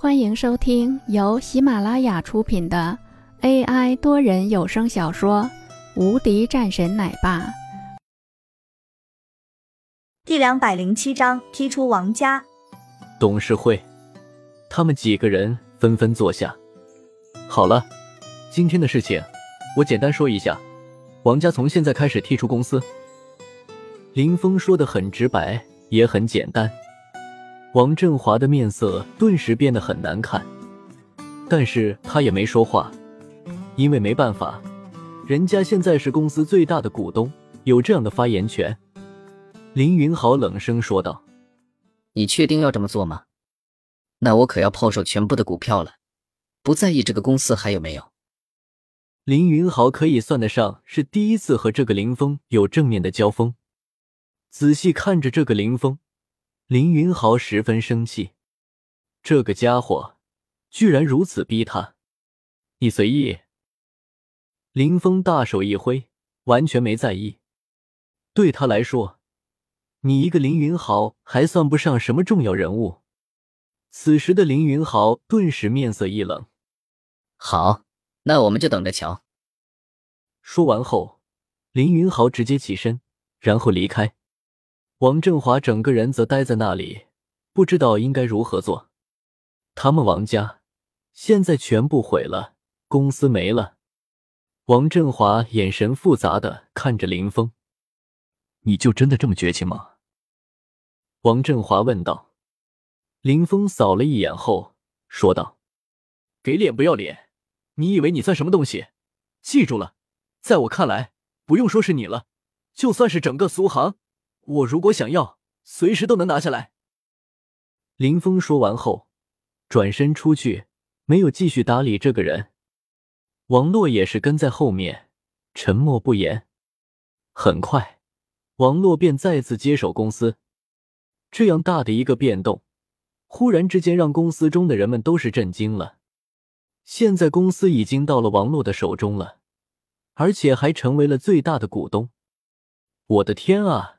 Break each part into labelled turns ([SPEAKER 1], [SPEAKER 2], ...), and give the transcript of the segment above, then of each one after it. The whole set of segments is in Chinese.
[SPEAKER 1] 欢迎收听由喜马拉雅出品的 AI 多人有声小说《无敌战神奶爸》
[SPEAKER 2] 第两百零七章：踢出王家。
[SPEAKER 3] 董事会，他们几个人纷纷坐下。好了，今天的事情我简单说一下。王家从现在开始踢出公司。林峰说的很直白，也很简单。王振华的面色顿时变得很难看，但是他也没说话，因为没办法，人家现在是公司最大的股东，有这样的发言权。林云豪冷声说道：“
[SPEAKER 4] 你确定要这么做吗？那我可要抛售全部的股票了，不在意这个公司还有没有。”
[SPEAKER 3] 林云豪可以算得上是第一次和这个林峰有正面的交锋，仔细看着这个林峰。林云豪十分生气，这个家伙居然如此逼他！你随意。林峰大手一挥，完全没在意。对他来说，你一个林云豪还算不上什么重要人物。此时的林云豪顿时面色一冷。
[SPEAKER 4] 好，那我们就等着瞧。
[SPEAKER 3] 说完后，林云豪直接起身，然后离开。王振华整个人则呆在那里，不知道应该如何做。他们王家现在全部毁了，公司没了。王振华眼神复杂的看着林峰：“
[SPEAKER 5] 你就真的这么绝情吗？”
[SPEAKER 3] 王振华问道。林峰扫了一眼后说道：“给脸不要脸！你以为你算什么东西？记住了，在我看来，不用说是你了，就算是整个苏杭。”我如果想要，随时都能拿下来。林峰说完后，转身出去，没有继续搭理这个人。王洛也是跟在后面，沉默不言。很快，王洛便再次接手公司。这样大的一个变动，忽然之间让公司中的人们都是震惊了。现在公司已经到了王洛的手中了，而且还成为了最大的股东。我的天啊！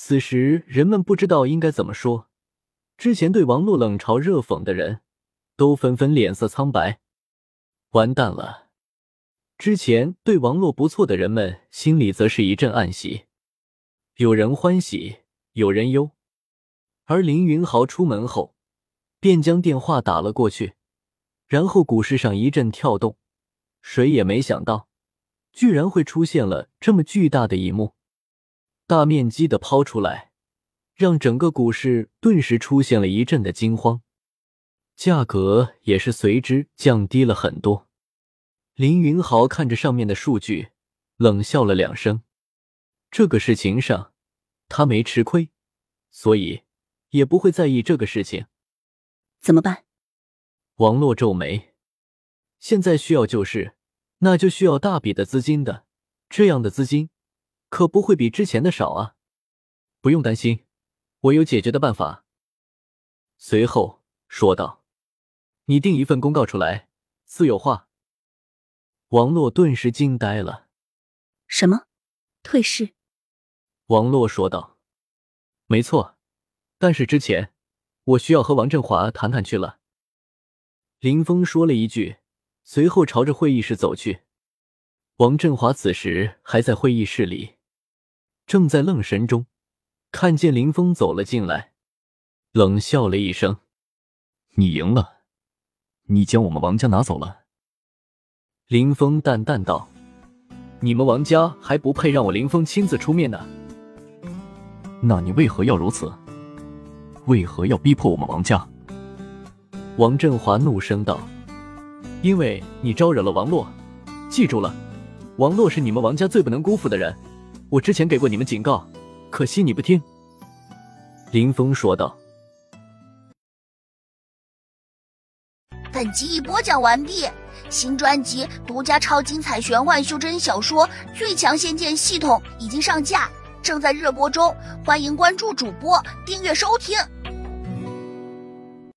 [SPEAKER 3] 此时，人们不知道应该怎么说。之前对王洛冷嘲热讽的人，都纷纷脸色苍白。完蛋了！之前对王洛不错的人们，心里则是一阵暗喜，有人欢喜，有人忧。而林云豪出门后，便将电话打了过去，然后股市上一阵跳动。谁也没想到，居然会出现了这么巨大的一幕。大面积的抛出来，让整个股市顿时出现了一阵的惊慌，价格也是随之降低了很多。林云豪看着上面的数据，冷笑了两声。这个事情上，他没吃亏，所以也不会在意这个事情。
[SPEAKER 6] 怎么办？
[SPEAKER 3] 王洛皱眉，现在需要救市，那就需要大笔的资金的，这样的资金。可不会比之前的少啊！不用担心，我有解决的办法。随后说道：“你定一份公告出来，私有化。”王洛顿时惊呆了：“
[SPEAKER 6] 什么？退市？”
[SPEAKER 3] 王洛说道：“没错，但是之前我需要和王振华谈谈去了。”林峰说了一句，随后朝着会议室走去。王振华此时还在会议室里。正在愣神中，看见林峰走了进来，冷笑了一声：“
[SPEAKER 5] 你赢了，你将我们王家拿走了。”
[SPEAKER 3] 林峰淡淡道：“你们王家还不配让我林峰亲自出面呢。”
[SPEAKER 5] 那你为何要如此？为何要逼迫我们王家？
[SPEAKER 3] 王振华怒声道：“因为你招惹了王洛，记住了，王洛是你们王家最不能辜负的人。”我之前给过你们警告，可惜你不听。”林峰说道。
[SPEAKER 7] 本集已播讲完毕，新专辑独家超精彩玄幻修真小说《最强仙剑系统》已经上架，正在热播中，欢迎关注主播，订阅收听。